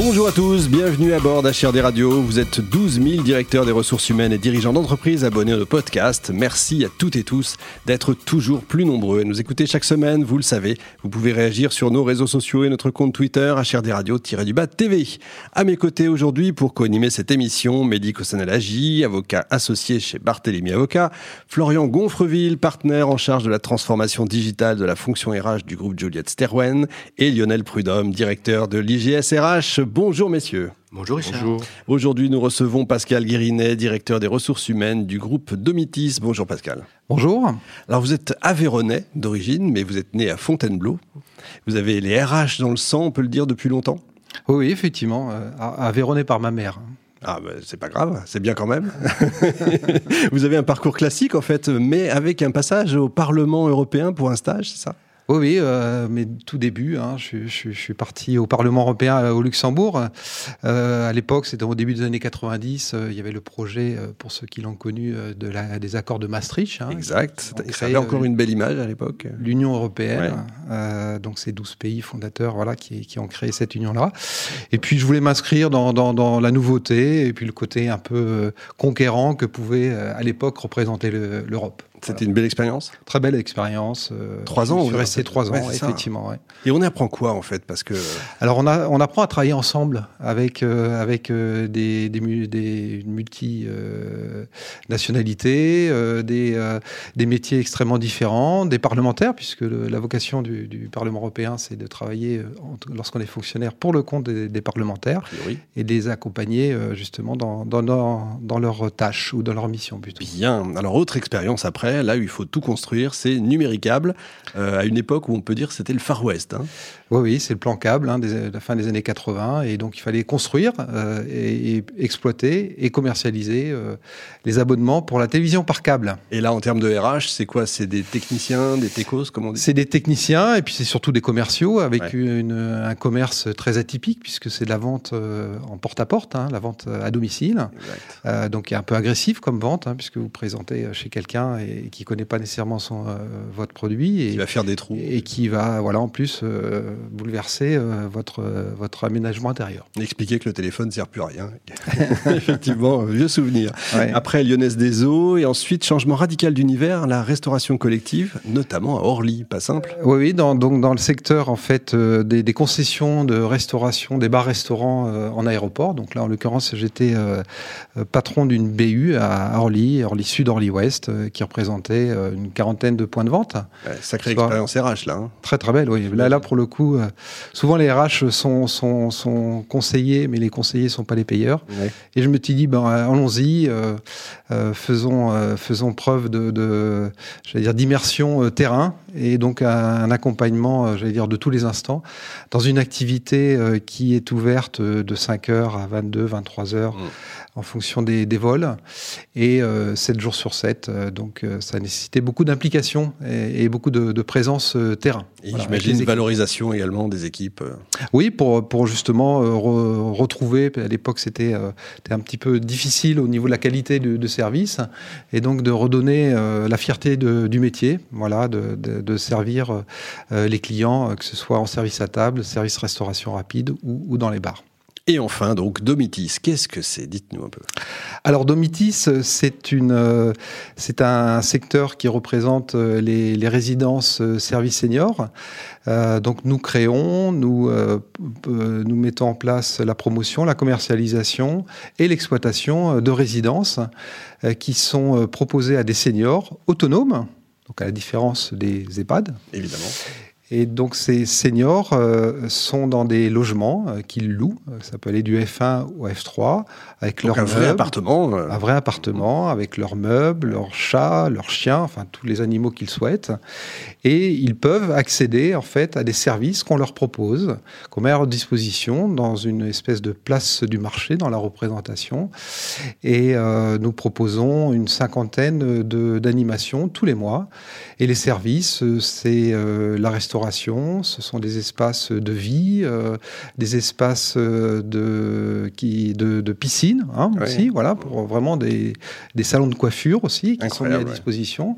Bonjour à tous, bienvenue à bord d'HRD Radio. Vous êtes 12 000 directeurs des ressources humaines et dirigeants d'entreprises abonnés au podcast. Merci à toutes et tous d'être toujours plus nombreux et nous écouter chaque semaine. Vous le savez, vous pouvez réagir sur nos réseaux sociaux et notre compte Twitter HRD Radio-du-bas TV. À mes côtés aujourd'hui pour co-animer cette émission, Mehdi Kossanalagi, avocat associé chez Barthélémy Avocat, Florian Gonfreville, partenaire en charge de la transformation digitale de la fonction RH du groupe Juliette Sterwen et Lionel Prudhomme, directeur de l'IGS RH. Bonjour messieurs. Bonjour Richard. Aujourd'hui, nous recevons Pascal Guérinet, directeur des ressources humaines du groupe Domitis. Bonjour Pascal. Bonjour. Alors vous êtes Aveyronais d'origine, mais vous êtes né à Fontainebleau. Vous avez les RH dans le sang, on peut le dire, depuis longtemps? Oui, effectivement. Euh, Aveyronais par ma mère. Ah ben c'est pas grave, c'est bien quand même. vous avez un parcours classique en fait, mais avec un passage au Parlement européen pour un stage, c'est ça? Oui, oui, euh, mais tout début, hein, je, je, je, suis parti au Parlement européen euh, au Luxembourg. Euh, à l'époque, c'était au début des années 90, euh, il y avait le projet, euh, pour ceux qui l'ont connu, de la, des accords de Maastricht. Hein, exact, ça avait encore une belle image à l'époque. L'Union européenne, ouais. donc ces 12 pays fondateurs voilà, qui, qui ont créé cette union-là. Et puis je voulais m'inscrire dans, dans, dans, la nouveauté et puis le côté un peu conquérant que pouvait à l'époque représenter l'Europe. C'était une belle expérience Très belle expérience. Euh, trois ans Je suis resté trois ans, ouais, effectivement. Ouais. Et on apprend quoi, en fait? Parce que... Alors, on, a, on apprend à travailler ensemble avec, euh, avec euh, des, des, des multi-nationalités, euh, des, euh, des métiers extrêmement différents, des parlementaires, puisque le, la vocation du, du Parlement européen, c'est de travailler, lorsqu'on est fonctionnaire, pour le compte des, des parlementaires oui. et de les accompagner, justement, dans, dans, leur, dans leurs tâches ou dans leur mission, plutôt. Bien. Alors, autre expérience après là où il faut tout construire, c'est numéricable, euh, à une époque où on peut dire que c'était le Far West. Hein. Oui, oui, c'est le plan câble hein, la fin des années 80, et donc il fallait construire euh, et, et, exploiter et commercialiser euh, les abonnements pour la télévision par câble. Et là, en termes de RH, c'est quoi? C'est des techniciens, des techos, comment on dit? C'est des techniciens, et puis c'est surtout des commerciaux, avec ouais. une, un commerce très atypique, puisque c'est de la vente euh, en porte-à-porte, -porte, hein, la vente à domicile, donc un peu agressif comme vente, hein, puisque vous présentez chez quelqu'un et, et qui connaît pas nécessairement son, euh, votre produit et qui va faire des trous et qui va voilà en plus euh, bouleverser euh, votre votre aménagement intérieur. Expliquer que le téléphone sert plus à rien. Effectivement, vieux souvenir. Ouais. Après Lyonnaise des Eaux et ensuite changement radical d'univers, la restauration collective, notamment à Orly, pas simple. Oui, oui, dans, donc dans le secteur en fait des, des, concessions de restauration, des bars-restaurants en aéroport. Donc là, en l'occurrence, j'étais patron d'une BU à Orly, Orly Sud, Orly Ouest, qui représentait une quarantaine de points de vente. Ouais, sacrée expérience RH là. Hein. Très très belle, oui. Là, là pour le coup, euh, souvent les RH sont, sont, sont conseillers, mais les conseillers sont pas les payeurs. Ouais. Et je me suis dit, ben allons-y, euh, euh, faisons faisons preuve de, de j'allais dire d'immersion terrain et donc un, accompagnement, j'allais dire de tous les instants, dans une activité qui est ouverte de 5 heures à 22, 23 heures. Mmh en fonction des, des vols et euh, 7 jours sur 7. Euh, donc euh, ça nécessitait beaucoup d'implication et, et, beaucoup de, de présence euh, terrain. Et voilà, j'imagine une valorisation également des équipes. Oui, pour, pour justement re, retrouver, à l'époque c'était un petit peu difficile au niveau de la qualité de, de service et donc de redonner la fierté de, du métier, voilà, de, de servir les clients, que ce soit en service à table, service restauration rapide ou, ou dans les bars. Et enfin, donc, Domitis, qu'est-ce que c'est? Dites-nous un peu. Alors, Domitis, c'est une, c'est un secteur qui représente les, les résidences services seniors. Euh, donc, nous créons, nous, euh, nous mettons en place la promotion, la commercialisation et l'exploitation de résidences euh, qui sont proposées à des seniors autonomes, donc à la différence des EHPAD. Évidemment. Et donc ces seniors euh, sont dans des logements euh, qu'ils louent. Ça peut aller du F1 au F3 avec donc leur un vrai appartement. Euh... Un vrai appartement avec leurs meubles, leurs chats, leurs chiens, enfin tous les animaux qu'ils souhaitent. Et ils peuvent accéder en fait à des services qu'on leur propose, qu'on met à leur disposition dans une espèce de place du marché dans la représentation. Et euh, nous proposons une cinquantaine d'animations tous les mois. Et les services, c'est euh, la restauration restauration, ce sont des espaces de vie, des espaces de, qui, de, de piscine hein, aussi, voilà, pour vraiment des, des, salons de coiffure aussi qui sont mis à disposition,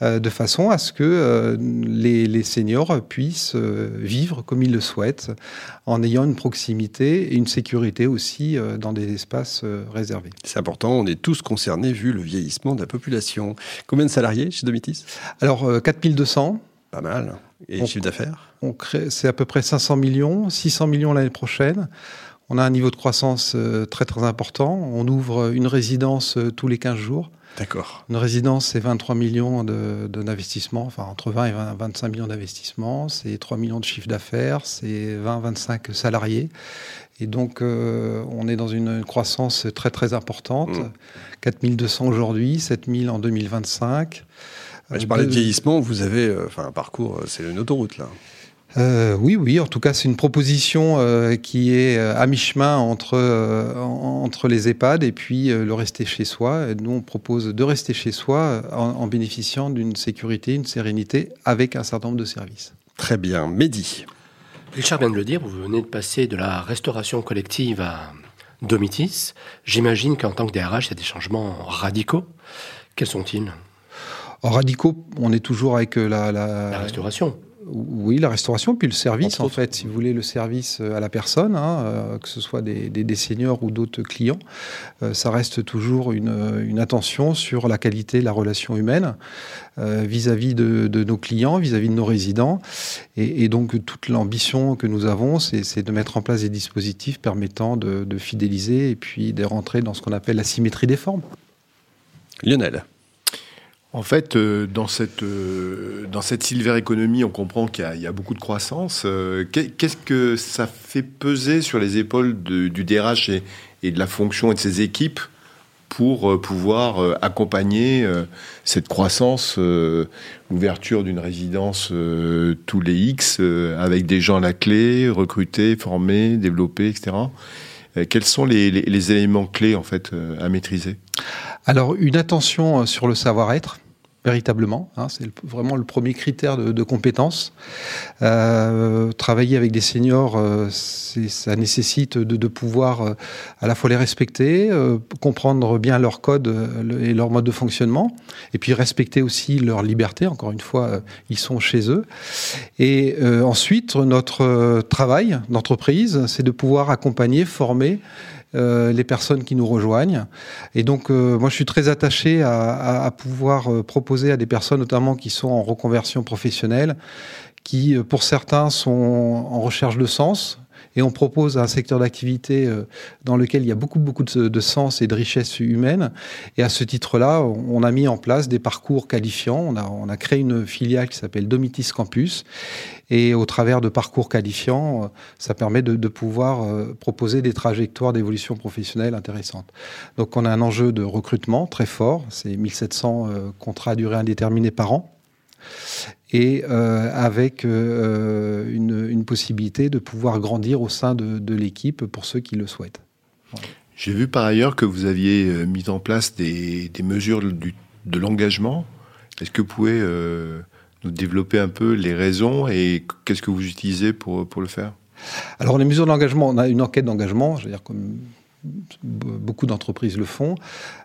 de façon à ce que les, les, seniors puissent vivre comme ils le souhaitent, en ayant une proximité et une sécurité aussi dans des espaces réservés. C'est important, on est tous concernés vu le vieillissement de la population. Combien de salariés chez Domitis? Alors, 4200. Pas mal. Et chiffre d'affaires on crée, C'est à peu près 500 millions, 600 millions l'année prochaine. On a un niveau de croissance euh, très très important. On ouvre une résidence euh, tous les 15 jours. D'accord. Une résidence, c'est 23 millions d'investissements, enfin entre 20 et 25 millions d'investissements, c'est 3 millions de chiffre d'affaires, c'est 20-25 salariés. Et donc, euh, on est dans une croissance très très importante. 4200 mmh. aujourd'hui, 7000 en 2025. Je parlais de vieillissement, vous avez enfin, un parcours, c'est une autoroute là. Euh, oui, oui. En tout cas, c'est une proposition euh, qui est euh, à mi-chemin entre, entre les EHPAD et puis le rester chez soi. nous, on propose de rester chez soi en, bénéficiant d'une sécurité, une sérénité avec un certain nombre de services. Très bien. Mehdi. Richard vient de le dire, vous venez de passer de la restauration collective à Domitis. J'imagine qu'en tant que DRH, il y a des changements radicaux. Quels sont-ils? En radicaux, on est toujours avec la, la restauration. Oui, la restauration, puis le service, en fait, si vous voulez, le service euh, à la personne, hein, euh, que ce soit des, des, seniors ou d'autres clients, euh, ça reste toujours une, attention sur la qualité de la relation humaine vis-à-vis de, nos clients, vis-à-vis de nos résidents. Et, donc, toute l'ambition que nous avons, c'est de mettre en place des dispositifs permettant de, de fidéliser et puis de rentrer dans ce qu'on appelle la symétrie des formes. Lionel. En fait, euh, dans cette, euh, dans cette silver economy, on comprend qu'il y, a beaucoup de croissance. Euh, qu'est-ce que ça fait peser sur les épaules du DRH et, de la fonction et de ses équipes pour pouvoir accompagner cette croissance, l'ouverture d'une résidence tous les X, avec des gens à la clé, recrutés, formés, développés, etc. Quels sont les, les éléments clés en fait à maîtriser? Alors, une attention sur le savoir-être, véritablement. Hein, c'est vraiment le premier critère de, compétence. Euh, travailler avec des seniors, euh, ça nécessite de, de pouvoir euh, à la fois les respecter, euh, comprendre bien leur code euh, et leur mode de fonctionnement, et puis respecter aussi leur liberté. Encore une fois, ils sont chez eux. Et ensuite, notre travail d'entreprise, c'est de pouvoir accompagner, former euh, les personnes qui nous rejoignent. Et donc, euh, moi, je suis très attaché à, à, pouvoir euh, proposer à des personnes, notamment qui sont en reconversion professionnelle, qui, pour certains, sont en recherche de sens, et on propose un secteur d'activité euh, dans lequel il y a beaucoup, beaucoup de, sens et de richesse humaine. Et à ce titre-là, on a mis en place des parcours qualifiants. On a, créé une filiale qui s'appelle Domitis Campus. Et au travers de parcours qualifiants, euh, ça permet de, de pouvoir euh, proposer des trajectoires d'évolution professionnelle intéressantes. Donc on a un enjeu de recrutement très fort. C'est 1700 contrats à durée indéterminée par an et euh, avec euh, une, possibilité de pouvoir grandir au sein de, l'équipe pour ceux qui le souhaitent. J'ai vu par ailleurs que vous aviez euh, mis en place des, mesures de l'engagement. Est-ce que vous pouvez nous développer un peu les raisons et qu'est-ce que vous utilisez pour, pour le faire? Alors les mesures d'engagement, on a une enquête d'engagement, je veux dire comme beaucoup d'entreprises le font,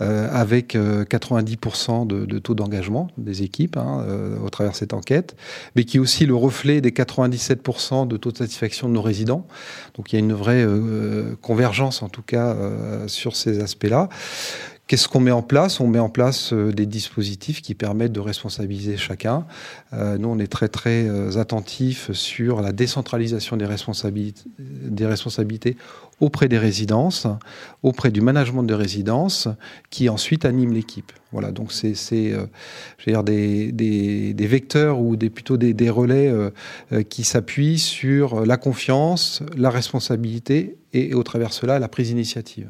euh, avec 90% euh, de, taux d'engagement des équipes hein, euh, au travers de cette enquête, mais qui est aussi le reflet des 97% de taux de satisfaction de nos résidents. Donc il y a une vraie convergence en tout cas sur ces aspects-là. Qu'est-ce qu'on met en place? On met en place des dispositifs qui permettent de responsabiliser chacun. nous, on est très très attentifs sur la décentralisation des responsabilités, des auprès des résidences, auprès du management de résidence, qui ensuite anime l'équipe. Voilà, donc c'est, euh, dire des, des, vecteurs ou des, plutôt des, des relais euh, euh, qui s'appuient sur la confiance, la responsabilité et, au travers cela la prise d'initiative.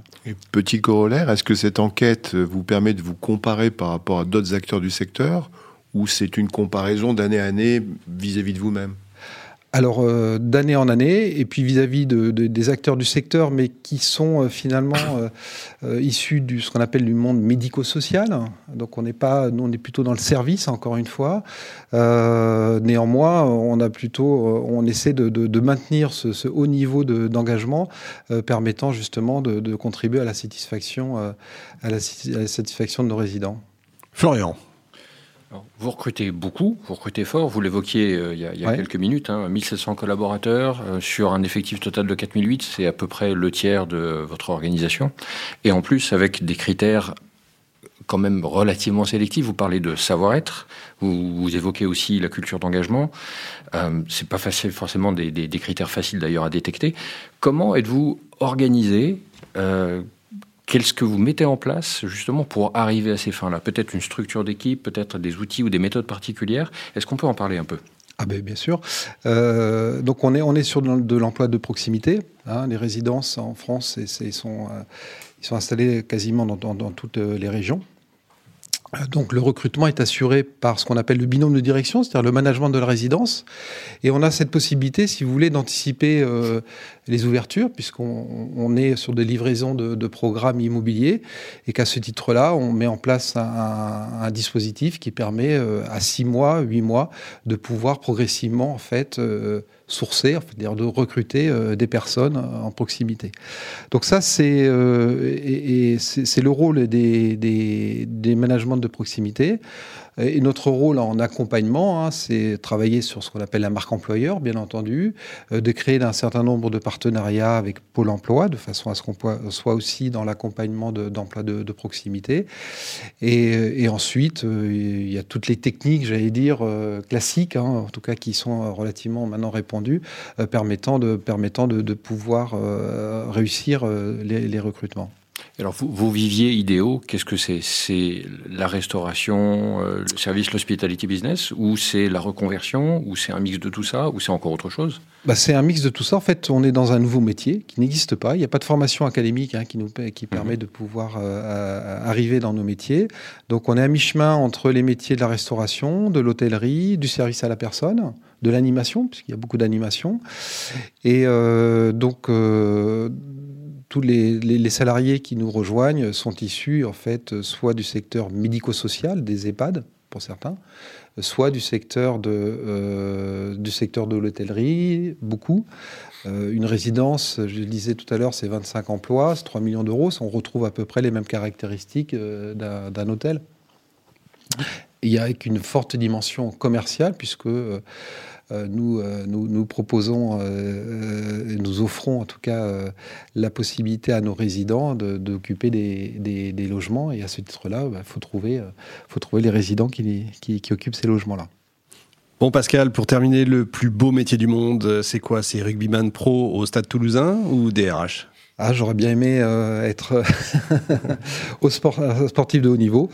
petit corollaire, est-ce que cette enquête vous permet de vous comparer par rapport à d'autres acteurs du secteur ou c'est une comparaison d'année à année vis-à-vis de vous-même? Alors, euh, d'année en année, et puis vis-à-vis de, des acteurs du secteur, mais qui sont euh, finalement euh, issus du ce qu'on appelle du monde médico-social. Donc, on n'est pas, nous, on est plutôt dans le service, encore une fois. néanmoins, on a plutôt, on essaie de, maintenir ce, haut niveau d'engagement, permettant justement de, contribuer à la satisfaction, à la satisfaction de nos résidents. Florian vous recrutez beaucoup, vous recrutez fort, vous l'évoquiez euh, il y a, quelques minutes, hein, 1700 collaborateurs euh, sur un effectif total de 4008, c'est à peu près le tiers de votre organisation. Et en plus, avec des critères quand même relativement sélectifs, vous parlez de savoir-être, vous, évoquez aussi la culture d'engagement. Euh, c'est pas facile, forcément des, des, critères faciles d'ailleurs à détecter. Comment êtes-vous organisé euh, Qu'est-ce que vous mettez en place justement pour arriver à ces fins-là? Peut-être une structure d'équipe, peut-être des outils ou des méthodes particulières. Est-ce qu'on peut en parler un peu? Ah ben, bien sûr. Euh, donc on est, on est sur de l'emploi de proximité. Hein. les résidences en France, ils, sont, euh, installés quasiment dans toutes les régions. Donc le recrutement est assuré par ce qu'on appelle le binôme de direction, c'est-à-dire le management de la résidence. Et on a cette possibilité, si vous voulez, d'anticiper euh, les ouvertures, puisqu'on est sur des livraisons de, programmes immobiliers, et qu'à ce titre-là, on met en place un, dispositif qui permet euh, à six mois, huit mois, de pouvoir progressivement en fait euh, sourcer, de recruter euh, des personnes en proximité. Donc ça, c'est le rôle des, des managements de proximité. Et notre rôle en accompagnement, hein, c'est travailler sur ce qu'on appelle la marque employeur, bien entendu, euh, de créer un certain nombre de partenariats avec Pôle Emploi, de façon à ce qu'on soit aussi dans l'accompagnement d'emploi de, proximité. Et, et, ensuite, euh, il y a toutes les techniques, j'allais dire, euh, classiques, hein, en tout cas qui sont relativement maintenant répandues, permettant, de, permettant de, pouvoir réussir les recrutements. Alors, vous, vos viviers idéaux, qu'est-ce que c'est? C'est la restauration, euh, le service, l'hospitality business, ou c'est la reconversion, ou c'est un mix de tout ça, ou c'est encore autre chose? Bah, C'est un mix de tout ça. En fait, on est dans un nouveau métier qui n'existe pas. Il n'y a pas de formation académique hein, qui nous qui mhm. permet de pouvoir euh, arriver dans nos métiers. Donc, on est à mi-chemin entre les métiers de la restauration, de l'hôtellerie, du service à la personne de l'animation, puisqu'il y a beaucoup d'animation. Et euh, donc, tous les, salariés qui nous rejoignent sont issus, en fait, soit du secteur médico-social, des EHPAD, pour certains, soit du secteur de, euh, de l'hôtellerie, beaucoup. Euh, une résidence, je le disais tout à l'heure, c'est 25 emplois, c'est 3 millions d'euros. On retrouve à peu près les mêmes caractéristiques euh, d'un hôtel. Il y a une forte dimension commerciale, puisque nous, euh, nous, nous, proposons, euh, nous offrons en tout cas la possibilité à nos résidents d'occuper des, des, des, logements. Et à ce titre-là, il bah, faut, trouver, faut trouver les résidents qui, qui, qui occupent ces logements-là. Bon Pascal, pour terminer, le plus beau métier du monde, c'est quoi? C'est rugbyman pro au Stade Toulousain ou DRH ah, j'aurais bien aimé euh, être au sport, sportif de haut niveau,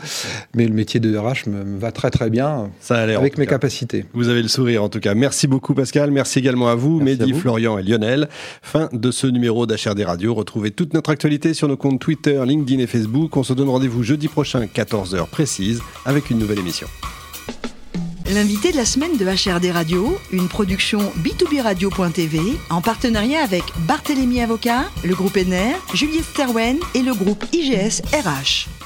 mais le métier de RH me, va très très bien Ça a avec mes capacités. Vous avez le sourire en tout cas. Merci beaucoup Pascal, merci également à vous, Mehdi, Florian et Lionel. Fin de ce numéro d'HRD Radio. Retrouvez toute notre actualité sur nos comptes Twitter, LinkedIn et Facebook. On se donne rendez-vous jeudi prochain, 14h précise, avec une nouvelle émission. L'invité de la semaine de HRD Radio, une production b2b radio.tv en partenariat avec Barthélémy Avocat, le groupe NR, Juliette Sterwen et le groupe IGS RH.